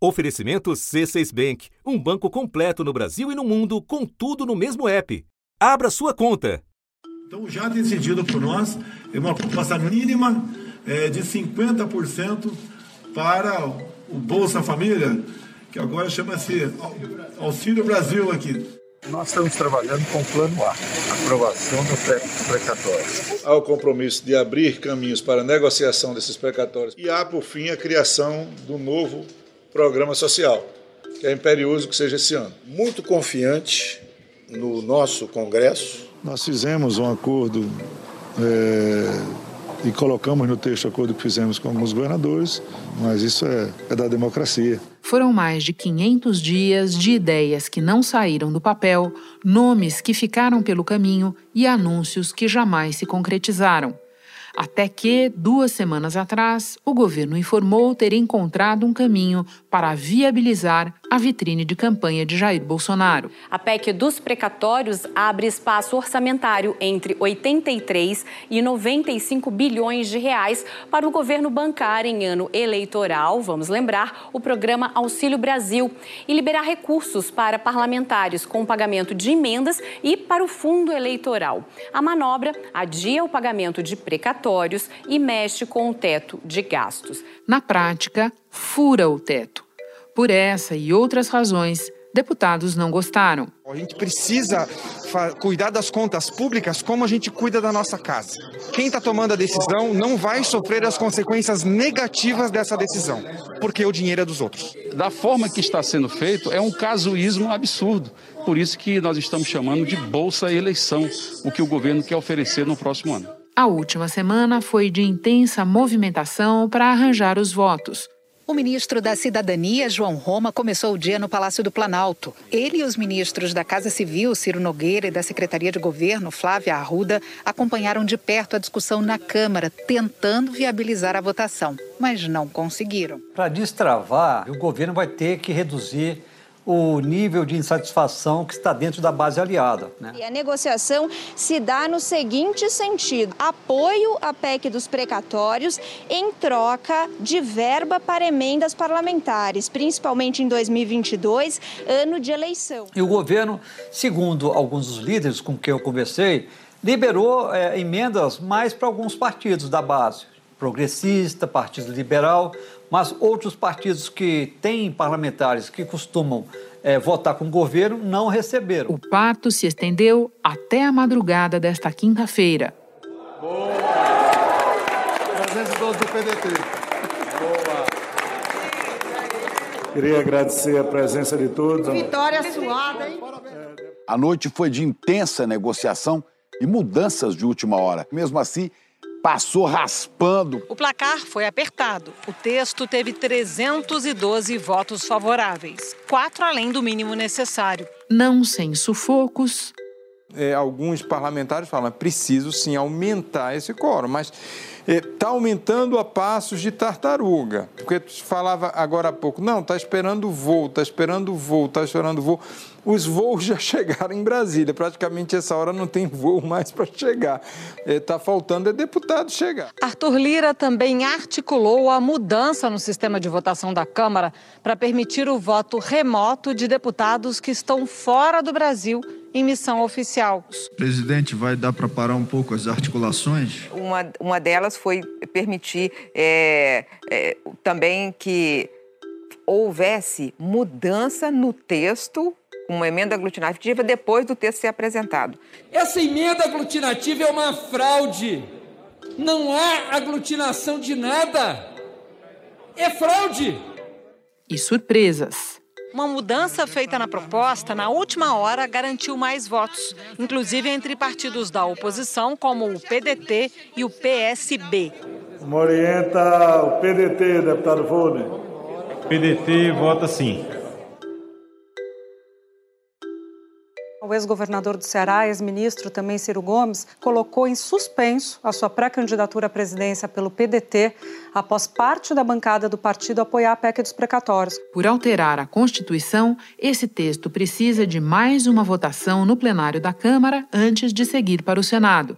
Oferecimento C6 Bank, um banco completo no Brasil e no mundo, com tudo no mesmo app. Abra sua conta. Então, já decidido por nós, é uma proposta mínima é, de 50% para o Bolsa Família, que agora chama-se Auxílio Brasil aqui. Nós estamos trabalhando com o Plano A, aprovação dos precatórios. Há o compromisso de abrir caminhos para a negociação desses precatórios e há, por fim, a criação do novo programa social, que é imperioso que seja esse ano. Muito confiante no nosso Congresso. Nós fizemos um acordo é, e colocamos no texto o acordo que fizemos com alguns governadores, mas isso é, é da democracia. Foram mais de 500 dias de ideias que não saíram do papel, nomes que ficaram pelo caminho e anúncios que jamais se concretizaram. Até que, duas semanas atrás, o governo informou ter encontrado um caminho para viabilizar a vitrine de campanha de Jair Bolsonaro. A PEC dos precatórios abre espaço orçamentário entre 83 e 95 bilhões de reais para o governo bancar em ano eleitoral, vamos lembrar, o programa Auxílio Brasil, e liberar recursos para parlamentares com pagamento de emendas e para o fundo eleitoral. A manobra adia o pagamento de precatórios e mexe com o teto de gastos. Na prática, fura o teto. Por essa e outras razões, deputados não gostaram. A gente precisa cuidar das contas públicas como a gente cuida da nossa casa. Quem está tomando a decisão não vai sofrer as consequências negativas dessa decisão, porque o dinheiro é dos outros. Da forma que está sendo feito, é um casuísmo absurdo. Por isso que nós estamos chamando de Bolsa Eleição, o que o governo quer oferecer no próximo ano. A última semana foi de intensa movimentação para arranjar os votos. O ministro da Cidadania, João Roma, começou o dia no Palácio do Planalto. Ele e os ministros da Casa Civil, Ciro Nogueira, e da Secretaria de Governo, Flávia Arruda, acompanharam de perto a discussão na Câmara, tentando viabilizar a votação, mas não conseguiram. Para destravar, o governo vai ter que reduzir o nível de insatisfação que está dentro da base aliada. Né? E a negociação se dá no seguinte sentido: apoio à PEC dos precatórios em troca de verba para emendas parlamentares, principalmente em 2022, ano de eleição. E o governo, segundo alguns dos líderes com quem eu conversei, liberou é, emendas mais para alguns partidos da base, progressista, Partido Liberal, mas outros partidos que têm parlamentares que costumam é, votar com o governo não receberam. O parto se estendeu até a madrugada desta quinta-feira. Boa! 312 do PDT. Boa! Queria agradecer a presença de todos. Vitória suada, hein? A noite foi de intensa negociação e mudanças de última hora. Mesmo assim, passou raspando. O placar foi apertado. O texto teve 312 votos favoráveis, quatro além do mínimo necessário. Não sem sufocos. É, alguns parlamentares falam, preciso sim aumentar esse quórum, mas está é, aumentando a passos de tartaruga. Porque tu falava agora há pouco, não, está esperando o voo, está esperando o voo, está esperando o voo. Os voos já chegaram em Brasília, praticamente essa hora não tem voo mais para chegar. Está é, faltando é deputado chegar. Arthur Lira também articulou a mudança no sistema de votação da Câmara para permitir o voto remoto de deputados que estão fora do Brasil em missão oficial. Presidente, vai dar para parar um pouco as articulações? Uma, uma delas foi permitir é, é, também que houvesse mudança no texto, uma emenda aglutinativa, depois do texto ser apresentado. Essa emenda aglutinativa é uma fraude. Não há aglutinação de nada. É fraude. E surpresas. Uma mudança feita na proposta na última hora garantiu mais votos, inclusive entre partidos da oposição, como o PDT e o PSB. Me orienta o PDT, deputado Volner. PDT vota sim. O ex-governador do Ceará, ex-ministro também Ciro Gomes, colocou em suspenso a sua pré-candidatura à presidência pelo PDT após parte da bancada do partido apoiar a PEC dos precatórios. Por alterar a Constituição, esse texto precisa de mais uma votação no plenário da Câmara antes de seguir para o Senado.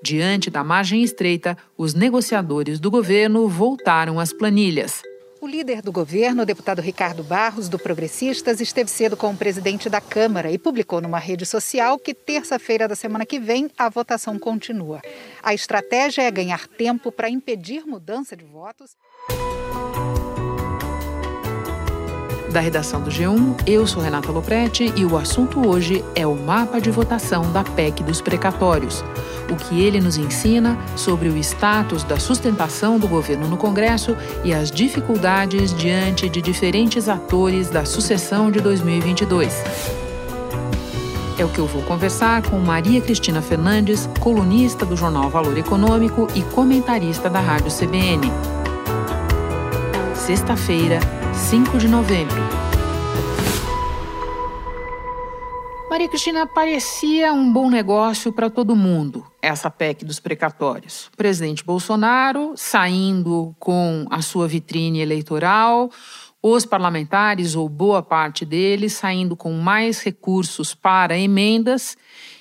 Diante da margem estreita, os negociadores do governo voltaram às planilhas. O líder do governo, o deputado Ricardo Barros, do Progressistas, esteve cedo com o presidente da Câmara e publicou numa rede social que terça-feira da semana que vem a votação continua. A estratégia é ganhar tempo para impedir mudança de votos. Da redação do G1, eu sou Renata Loprete e o assunto hoje é o mapa de votação da PEC dos precatórios. O que ele nos ensina sobre o status da sustentação do governo no Congresso e as dificuldades diante de diferentes atores da sucessão de 2022. É o que eu vou conversar com Maria Cristina Fernandes, colunista do jornal Valor Econômico e comentarista da Rádio CBN. Sexta-feira, 5 de novembro. Maria Cristina parecia um bom negócio para todo mundo, essa PEC dos precatórios. O presidente Bolsonaro saindo com a sua vitrine eleitoral, os parlamentares, ou boa parte deles, saindo com mais recursos para emendas.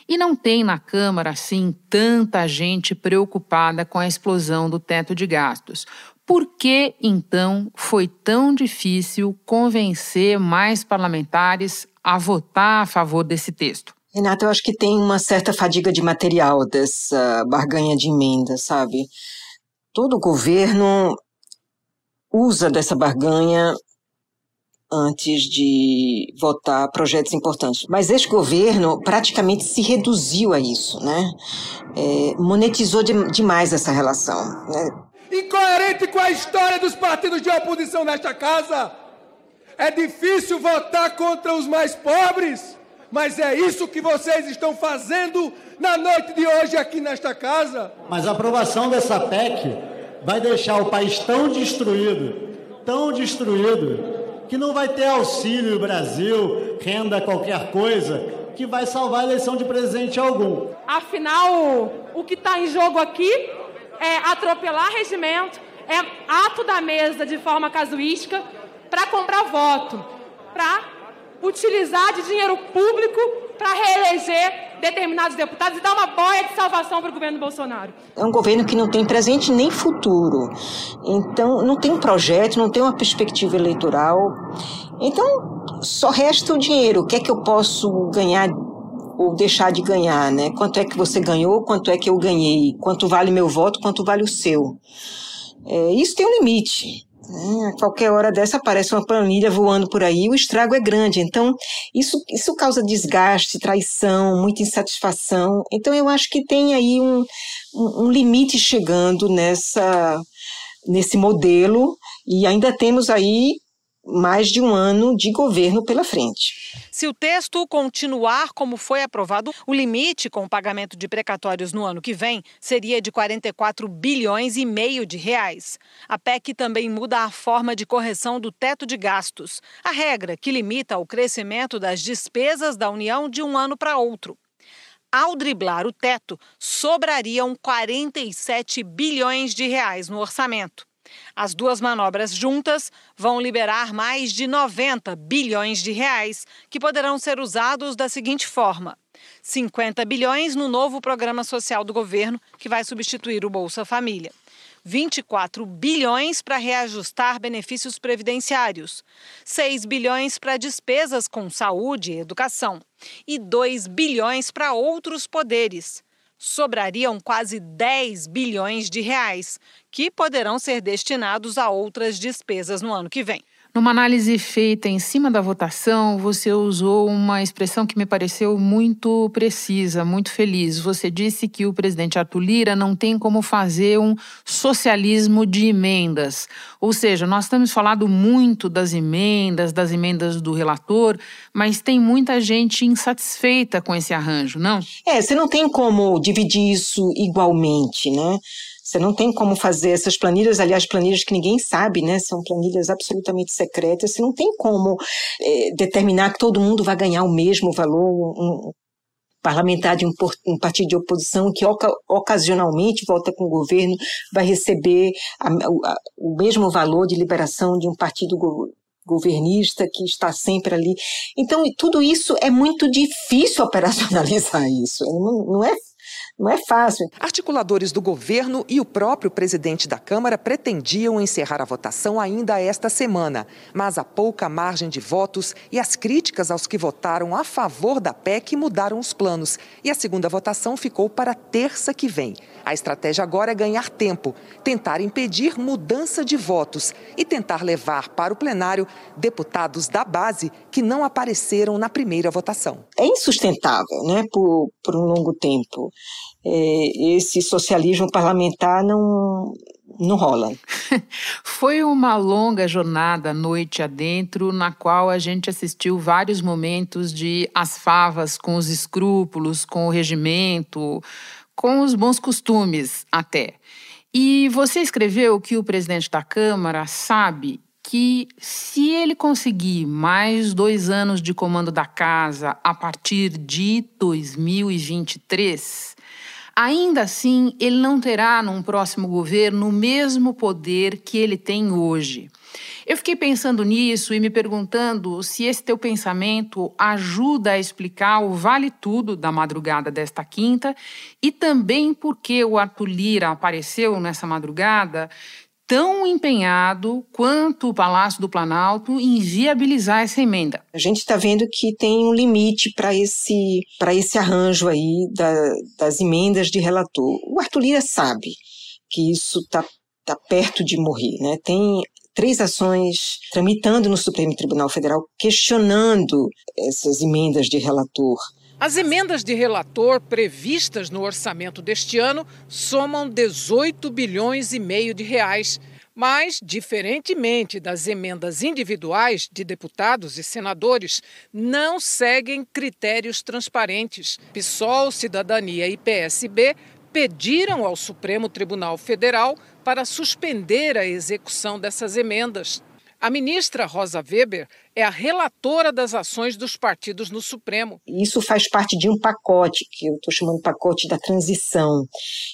E não tem na Câmara, assim, tanta gente preocupada com a explosão do teto de gastos. Por que, então, foi tão difícil convencer mais parlamentares a votar a favor desse texto? Renata, eu acho que tem uma certa fadiga de material dessa barganha de emenda, sabe? Todo governo usa dessa barganha antes de votar projetos importantes. Mas este governo praticamente se reduziu a isso, né? É, monetizou de, demais essa relação. Né? Incoerente com a história dos partidos de oposição nesta casa. É difícil votar contra os mais pobres, mas é isso que vocês estão fazendo na noite de hoje aqui nesta casa. Mas a aprovação dessa PEC vai deixar o país tão destruído, tão destruído, que não vai ter auxílio Brasil, renda qualquer coisa, que vai salvar a eleição de presidente algum. Afinal, o que está em jogo aqui é atropelar regimento, é ato da mesa de forma casuística para comprar voto, para utilizar de dinheiro público para reeleger determinados deputados e dar uma boia de salvação para o governo Bolsonaro. É um governo que não tem presente nem futuro. Então, não tem um projeto, não tem uma perspectiva eleitoral. Então, só resta o dinheiro. O que é que eu posso ganhar ou deixar de ganhar, né? Quanto é que você ganhou, quanto é que eu ganhei, quanto vale meu voto, quanto vale o seu. É, isso tem um limite. Né? A qualquer hora dessa aparece uma planilha voando por aí, o estrago é grande. Então, isso, isso causa desgaste, traição, muita insatisfação. Então, eu acho que tem aí um, um, um limite chegando nessa, nesse modelo, e ainda temos aí mais de um ano de governo pela frente. Se o texto continuar como foi aprovado, o limite com o pagamento de precatórios no ano que vem seria de 44 bilhões e meio de reais. A PEC também muda a forma de correção do teto de gastos, a regra que limita o crescimento das despesas da União de um ano para outro. Ao driblar o teto, sobrariam 47 bilhões de reais no orçamento. As duas manobras juntas vão liberar mais de 90 bilhões de reais, que poderão ser usados da seguinte forma: 50 bilhões no novo programa social do governo, que vai substituir o Bolsa Família. 24 bilhões para reajustar benefícios previdenciários, 6 bilhões para despesas com saúde e educação. E 2 bilhões para outros poderes sobrariam quase 10 bilhões de reais, que poderão ser destinados a outras despesas no ano que vem. Numa análise feita em cima da votação, você usou uma expressão que me pareceu muito precisa, muito feliz. Você disse que o presidente Arthur Lira não tem como fazer um socialismo de emendas. Ou seja, nós estamos falando muito das emendas, das emendas do relator, mas tem muita gente insatisfeita com esse arranjo, não? É, você não tem como dividir isso igualmente, né? Você não tem como fazer essas planilhas, aliás, planilhas que ninguém sabe, né? São planilhas absolutamente secretas. Você não tem como é, determinar que todo mundo vai ganhar o mesmo valor. Um, parlamentar de um, um, partido de oposição que oca, ocasionalmente volta com o governo vai receber a, a, o mesmo valor de liberação de um partido go, governista que está sempre ali. Então, tudo isso é muito difícil operacionalizar isso. Não, não é Não é fácil. Articuladores do governo e o próprio presidente da Câmara pretendiam encerrar a votação ainda esta semana, mas a pouca margem de votos e as críticas aos que votaram a favor da PEC mudaram os planos e a segunda votação ficou para terça que vem. A estratégia agora é ganhar tempo, tentar impedir mudança de votos e tentar levar para o plenário deputados da base que não apareceram na primeira votação. É insustentável, né, por, por um longo tempo. É, esse socialismo parlamentar não, não rola. Foi uma longa jornada noite adentro, na qual a gente assistiu vários momentos de as favas com os escrúpulos, com o regimento, com os bons costumes até. E você escreveu que o presidente da Câmara sabe que se ele conseguir mais dois anos de comando da casa a partir de 2023, ainda assim ele não terá num próximo governo o mesmo poder que ele tem hoje. Eu fiquei pensando nisso e me perguntando se esse teu pensamento ajuda a explicar o vale tudo da madrugada desta quinta e também porque o Arthur Lira apareceu nessa madrugada tão empenhado quanto o Palácio do Planalto em viabilizar essa emenda. A gente está vendo que tem um limite para esse, esse arranjo aí da, das emendas de relator. O Arthur Lira sabe que isso está tá perto de morrer, né? Tem três ações tramitando no Supremo Tribunal Federal questionando essas emendas de relator. As emendas de relator previstas no orçamento deste ano somam 18 bilhões e meio de reais. Mas, diferentemente das emendas individuais de deputados e senadores, não seguem critérios transparentes. PSOL, Cidadania e PSB pediram ao Supremo Tribunal Federal para suspender a execução dessas emendas. A ministra Rosa Weber é a relatora das ações dos partidos no Supremo. Isso faz parte de um pacote, que eu estou chamando pacote da transição,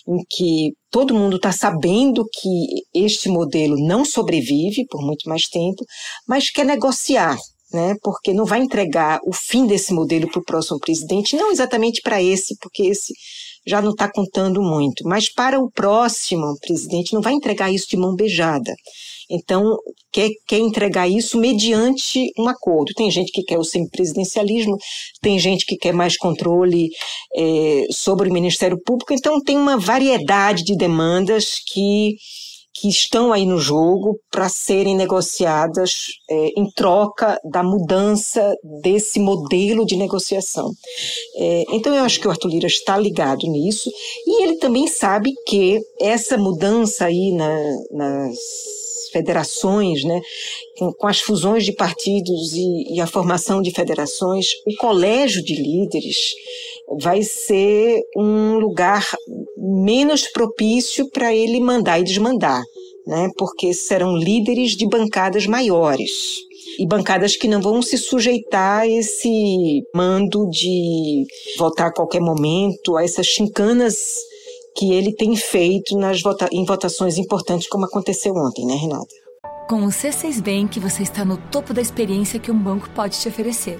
em que todo mundo está sabendo que este modelo não sobrevive por muito mais tempo, mas quer negociar. Né, porque não vai entregar o fim desse modelo para o próximo presidente, não exatamente para esse, porque esse já não está contando muito. Mas para o próximo presidente, não vai entregar isso de mão beijada. Então, quer, quer entregar isso mediante um acordo. Tem gente que quer o semipresidencialismo, tem gente que quer mais controle é, sobre o Ministério Público. Então, tem uma variedade de demandas que que estão aí no jogo para serem negociadas é, em troca da mudança desse modelo de negociação. É, então, eu acho que o Arthur Lira está ligado nisso e ele também sabe que essa mudança aí na, nas federações, né, com, com, as fusões de partidos e, e a formação de federações, o colégio de líderes vai ser um lugar menos propício para ele mandar e desmandar, né? porque serão líderes de bancadas maiores e bancadas que não vão se sujeitar a esse mando de votar a qualquer momento, a essas chincanas que ele tem feito nas vota em votações importantes, como aconteceu ontem, né, Renata? Com o C6 Bank, você está no topo da experiência que um banco pode te oferecer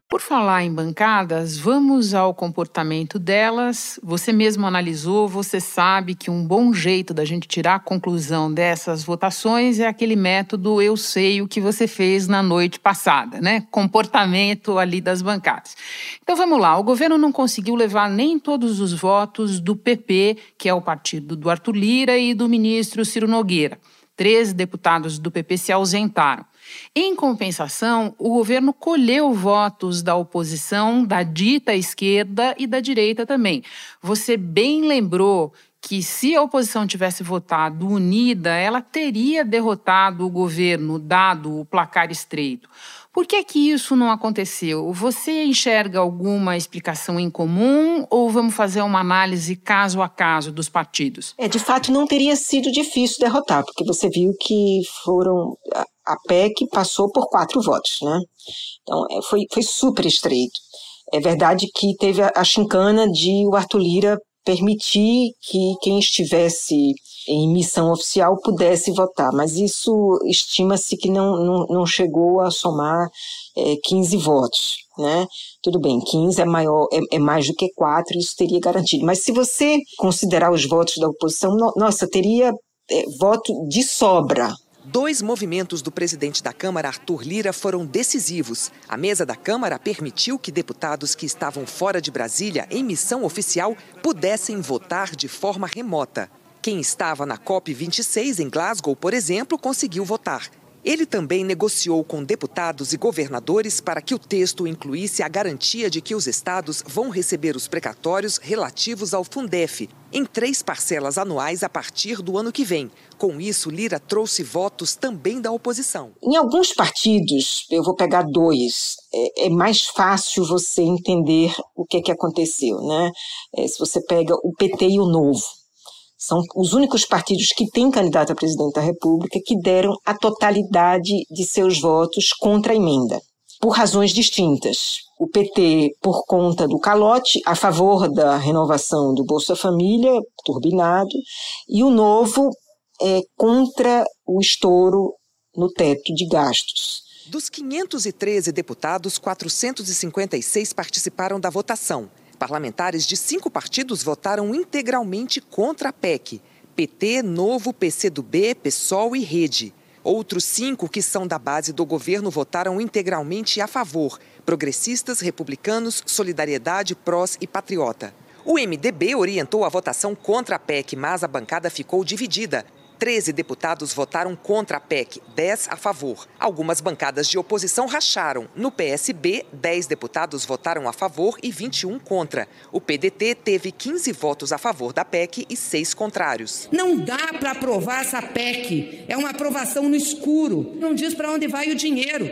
Por falar em bancadas, vamos ao comportamento delas. Você mesmo analisou, você sabe que um bom jeito da gente tirar a conclusão dessas votações é aquele método eu sei o que você fez na noite passada, né? Comportamento ali das bancadas. Então vamos lá, o governo não conseguiu levar nem todos os votos do PP, que é o partido do Arthur Lira, e do ministro Ciro Nogueira. Três deputados do PP se ausentaram. Em compensação, o governo colheu votos da oposição, da dita esquerda e da direita também. Você bem lembrou que se a oposição tivesse votado unida, ela teria derrotado o governo, dado o placar estreito. Por que que isso não aconteceu? Você enxerga alguma explicação em comum ou vamos fazer uma análise caso a caso dos partidos? É, de fato não teria sido difícil derrotar, porque você viu que foram a PEC passou por quatro votos, né? Então é, foi, foi super estreito. É verdade que teve a, a chincana de o Arthur Lira permitir que quem estivesse em missão oficial pudesse votar, mas isso estima-se que não, não, não, chegou a somar é, 15 votos, né? Tudo bem, 15 é maior, é, é, mais do que 4, isso teria garantido. Mas se você considerar os votos da oposição, no, nossa, teria é, voto de sobra Dois movimentos do presidente da Câmara, Arthur Lira, foram decisivos. A mesa da Câmara permitiu que deputados que estavam fora de Brasília, em missão oficial, pudessem votar de forma remota. Quem estava na COP26 em Glasgow, por exemplo, conseguiu votar. Ele também negociou com deputados e governadores para que o texto incluísse a garantia de que os estados vão receber os precatórios relativos ao Fundef, em três parcelas anuais a partir do ano que vem. Com isso, Lira trouxe votos também da oposição. Em alguns partidos, eu vou pegar dois, é, é mais fácil você entender o que, é que aconteceu. Né? É, se você pega o PT e o Novo. São os únicos partidos que têm candidato a presidente da República que deram a totalidade de seus votos contra a emenda, por razões distintas. O PT, por conta do calote, a favor da renovação do Bolsa Família, turbinado, e o Novo é, contra o estouro no teto de gastos. Dos 513 deputados, 456 participaram da votação. Parlamentares de cinco partidos votaram integralmente contra a PEC: PT, Novo, PCdoB, PSOL e Rede. Outros cinco que são da base do governo votaram integralmente a favor: progressistas, republicanos, Solidariedade, PROS e Patriota. O MDB orientou a votação contra a PEC, mas a bancada ficou dividida. 13 deputados votaram contra a PEC, 10 a favor. Algumas bancadas de oposição racharam. No PSB, 10 deputados votaram a favor e 21 contra. O PDT teve 15 votos a favor da PEC e 6 contrários. Não dá para aprovar essa PEC. É uma aprovação no escuro. Não diz para onde vai o dinheiro.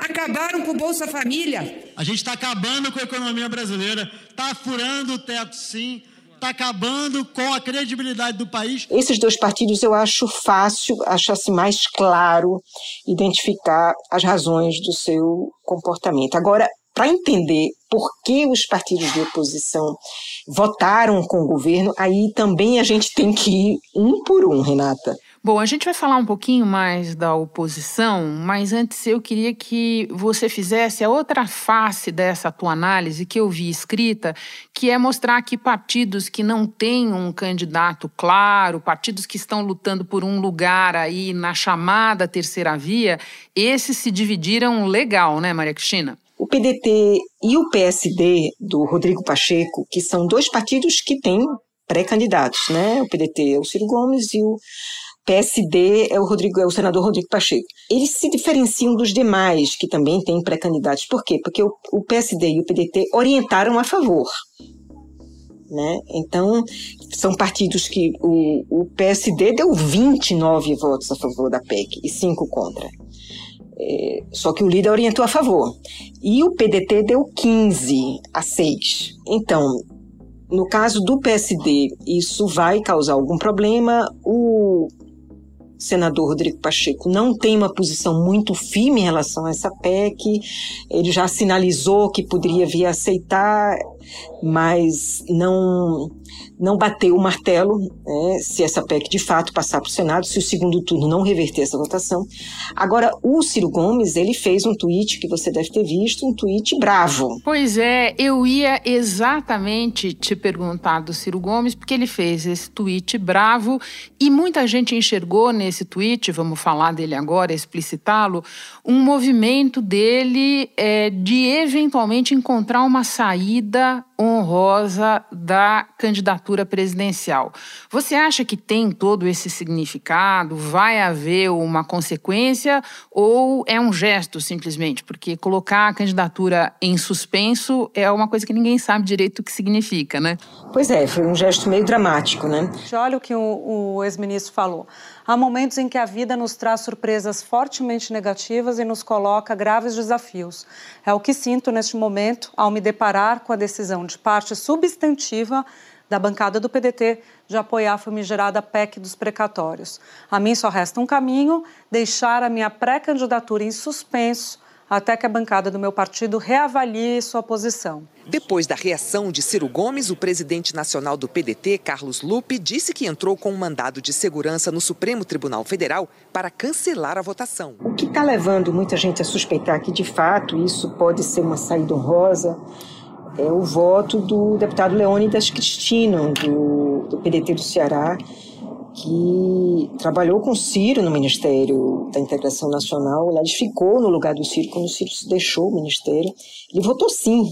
Acabaram com o Bolsa Família. A gente está acabando com a economia brasileira, está furando o teto, sim está acabando com a credibilidade do país. Esses dois partidos eu acho fácil, acho assim mais claro identificar as razões do seu comportamento. Agora, para entender por que os partidos de oposição votaram com o governo, aí também a gente tem que ir um por um, Renata. Bom, a gente vai falar um pouquinho mais da oposição, mas antes eu queria que você fizesse a outra face dessa tua análise que eu vi escrita, que é mostrar que partidos que não têm um candidato claro, partidos que estão lutando por um lugar aí na chamada terceira via, esses se dividiram legal, né, Maria Cristina? O PDT e o PSD do Rodrigo Pacheco, que são dois partidos que têm pré-candidatos, né? O PDT é o Ciro Gomes e o PSD é o, Rodrigo, é o senador Rodrigo Pacheco. Eles se diferenciam dos demais que também têm pré-candidatos. Por quê? Porque o, o PSD e o PDT orientaram a favor. Né? Então, são partidos que o, o PSD deu 29 votos a favor da PEC e 5 contra. É, só que o líder orientou a favor. E o PDT deu 15 a 6. Então, no caso do PSD, isso vai causar algum problema. O senador Rodrigo Pacheco não tem uma posição muito firme em relação a essa PEC. Ele já sinalizou que poderia vir a aceitar, mas não não bateu o martelo né, se essa PEC de fato passar para o Senado, se o segundo turno não reverter essa votação. Agora, o Ciro Gomes, ele fez um tweet que você deve ter visto, um tweet bravo. Pois é, eu ia exatamente te perguntar do Ciro Gomes, porque ele fez esse tweet bravo e muita gente enxergou nesse tweet, vamos falar dele agora, explicitá-lo, um movimento dele é, de eventualmente encontrar uma saída honrosa da candidatura presidencial. Você acha que tem todo esse significado? Vai haver uma consequência ou é um gesto simplesmente? Porque colocar a candidatura em suspenso é uma coisa que ninguém sabe direito o que significa, né? Pois é, foi um gesto meio dramático, né? Olha o que o, o ex-ministro falou. Há momentos em que a vida nos traz surpresas fortemente negativas e nos coloca graves desafios. É o que sinto neste momento ao me deparar com a decisão de parte substantiva da bancada do PDT de apoiar a famigerada PEC dos precatórios. A mim só resta um caminho: deixar a minha pré-candidatura em suspenso até que a bancada do meu partido reavalie sua posição. Depois da reação de Ciro Gomes, o presidente nacional do PDT, Carlos Lupe, disse que entrou com um mandado de segurança no Supremo Tribunal Federal para cancelar a votação. O que está levando muita gente a suspeitar que, de fato, isso pode ser uma saída honrosa é o voto do deputado Leônidas Cristino, do, do PDT do Ceará, que trabalhou com o Ciro no Ministério da Integração Nacional. Ele ficou no lugar do Ciro quando o Ciro deixou o ministério. Ele votou sim.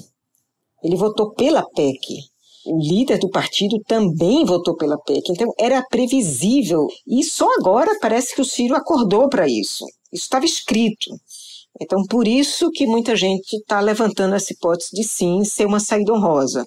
Ele votou pela PEC. O líder do partido também votou pela PEC. Então era previsível. E só agora parece que o Ciro acordou para isso. Isso estava escrito. Então, por isso que muita gente está levantando essa hipótese de sim ser uma saída honrosa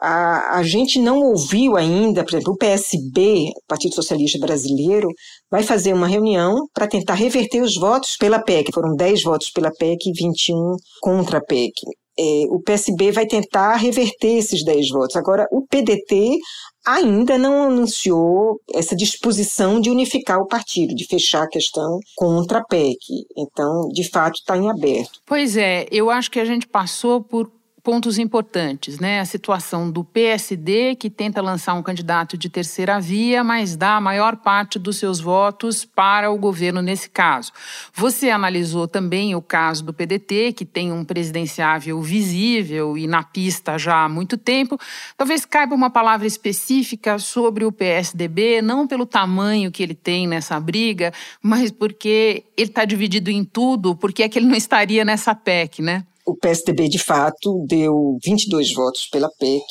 a, a gente não ouviu ainda, por exemplo, o PSB, Partido Socialista Brasileiro, vai fazer uma reunião para tentar reverter os votos pela PEC. Foram 10 votos pela PEC e 21 contra a PEC. É, o PSB vai tentar reverter esses 10 votos. Agora, o PDT ainda não anunciou essa disposição de unificar o partido, de fechar a questão contra a PEC. Então, de fato, está em aberto. Pois é, eu acho que a gente passou por pontos importantes, né? A situação do PSD, que tenta lançar um candidato de terceira via, mas dá a maior parte dos seus votos para o governo nesse caso. Você analisou também o caso do PDT, que tem um presidenciável visível e na pista já há muito tempo. Talvez caiba uma palavra específica sobre o PSDB, não pelo tamanho que ele tem nessa briga, mas porque ele está dividido em tudo, porque é que ele não estaria nessa PEC, né? O PSDB, de fato, deu 22 votos pela PEC.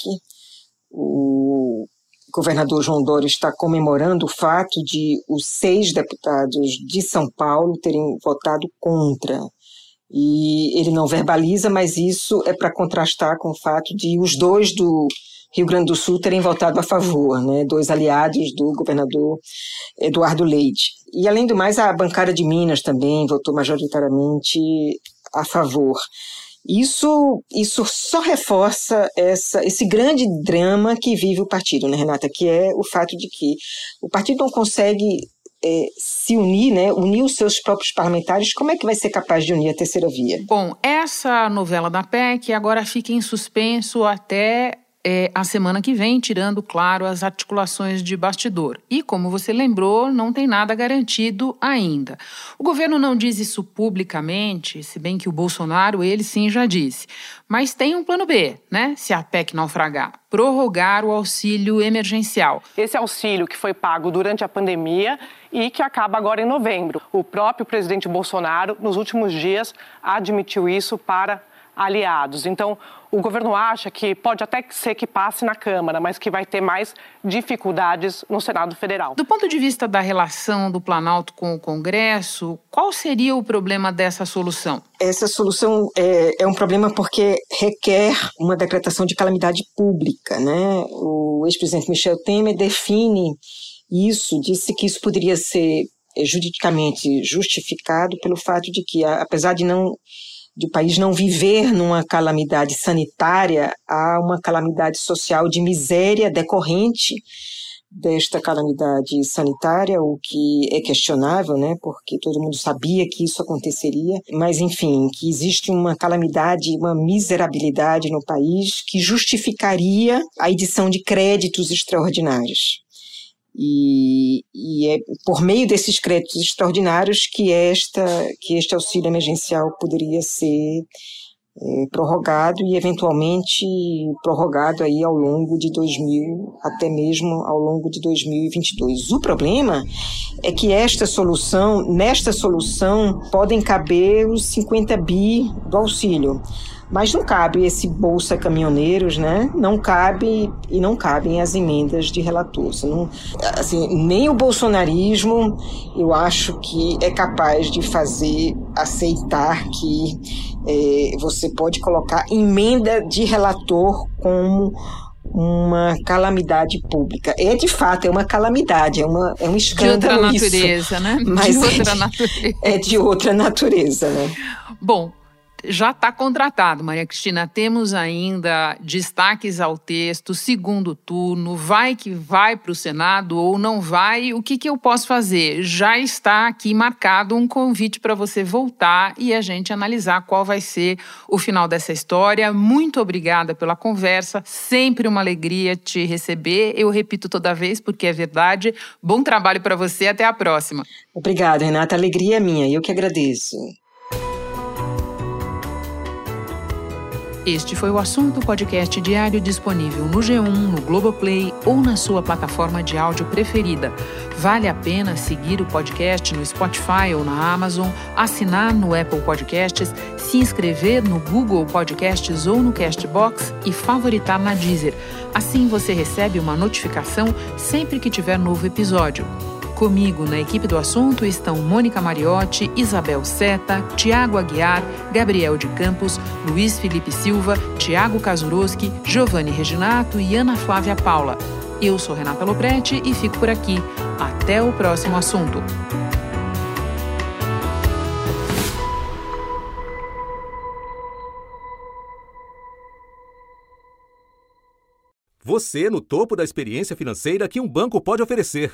O governador João Dória está comemorando o fato de os seis deputados de São Paulo terem votado contra. E ele não verbaliza, mas isso é para contrastar com o fato de os dois do Rio Grande do Sul terem votado a favor, né? dois aliados do governador Eduardo Leite. E, além do mais, a bancada de Minas também votou majoritariamente a favor. Isso, isso só reforça essa, esse grande drama que vive o partido, né, Renata? Que é o fato de que o partido não consegue é, se unir, né, unir os seus próprios parlamentares, como é que vai ser capaz de unir a terceira via? Bom, essa novela da PEC agora fica em suspenso até é, a semana que vem, tirando, claro, as articulações de bastidor. E, como você lembrou, não tem nada garantido ainda. O governo não diz isso publicamente, se bem que o Bolsonaro, ele sim já disse. Mas tem um plano B, né? Se a PEC naufragar prorrogar o auxílio emergencial. Esse auxílio que foi pago durante a pandemia e que acaba agora em novembro. O próprio presidente Bolsonaro, nos últimos dias, admitiu isso para aliados. Então, o governo acha que pode até ser que passe na Câmara, mas que vai ter mais dificuldades no Senado Federal. Do ponto de vista da relação do Planalto com o Congresso, qual seria o problema dessa solução? Essa solução é, é um problema porque requer uma decretação de calamidade pública. Né? O ex-presidente Michel Temer define isso, disse que isso poderia ser é, juridicamente justificado pelo fato de que, apesar de não de o país não viver numa calamidade sanitária, há uma calamidade social de miséria decorrente desta calamidade sanitária, o que é questionável, né, porque todo mundo sabia que isso aconteceria, mas enfim, que existe uma calamidade, uma miserabilidade no país que justificaria a edição de créditos extraordinários. E, e, é por meio desses créditos extraordinários que, esta, que este auxílio emergencial poderia ser é, prorrogado e eventualmente prorrogado aí ao longo de 2000, até mesmo ao longo de 2022. O problema é que esta solução, nesta solução, podem caber os 50 bi do auxílio. Mas não cabe esse Bolsa Caminhoneiros, né? Não cabe e não cabem as emendas de relator. Não, assim, nem o bolsonarismo eu acho que é capaz de fazer aceitar que é, você pode colocar emenda de relator como uma calamidade pública. É de fato, é uma calamidade, é, uma, é um escândalo. De outra natureza, isso, né? Mas de outra é de, natureza. É de outra natureza, né? Bom, já está contratado, Maria Cristina. Temos ainda destaques ao texto, segundo turno, vai que vai para o Senado ou não vai. O que, que eu posso fazer? Já está aqui marcado um convite para você voltar e a gente analisar qual vai ser o final dessa história. Muito obrigada pela conversa, sempre uma alegria te receber. Eu repito toda vez porque é verdade. Bom trabalho para você, até a próxima. Obrigada, Renata. Alegria é minha, eu que agradeço. Este foi o assunto podcast diário disponível no G1, no Globoplay ou na sua plataforma de áudio preferida. Vale a pena seguir o podcast no Spotify ou na Amazon, assinar no Apple Podcasts, se inscrever no Google Podcasts ou no Castbox e favoritar na Deezer. Assim você recebe uma notificação sempre que tiver novo episódio. Comigo na equipe do assunto estão Mônica Mariotti, Isabel Seta, Tiago Aguiar, Gabriel de Campos, Luiz Felipe Silva, Tiago Kazuroski, Giovanni Reginato e Ana Flávia Paula. Eu sou Renata Loprete e fico por aqui. Até o próximo assunto. Você no topo da experiência financeira que um banco pode oferecer.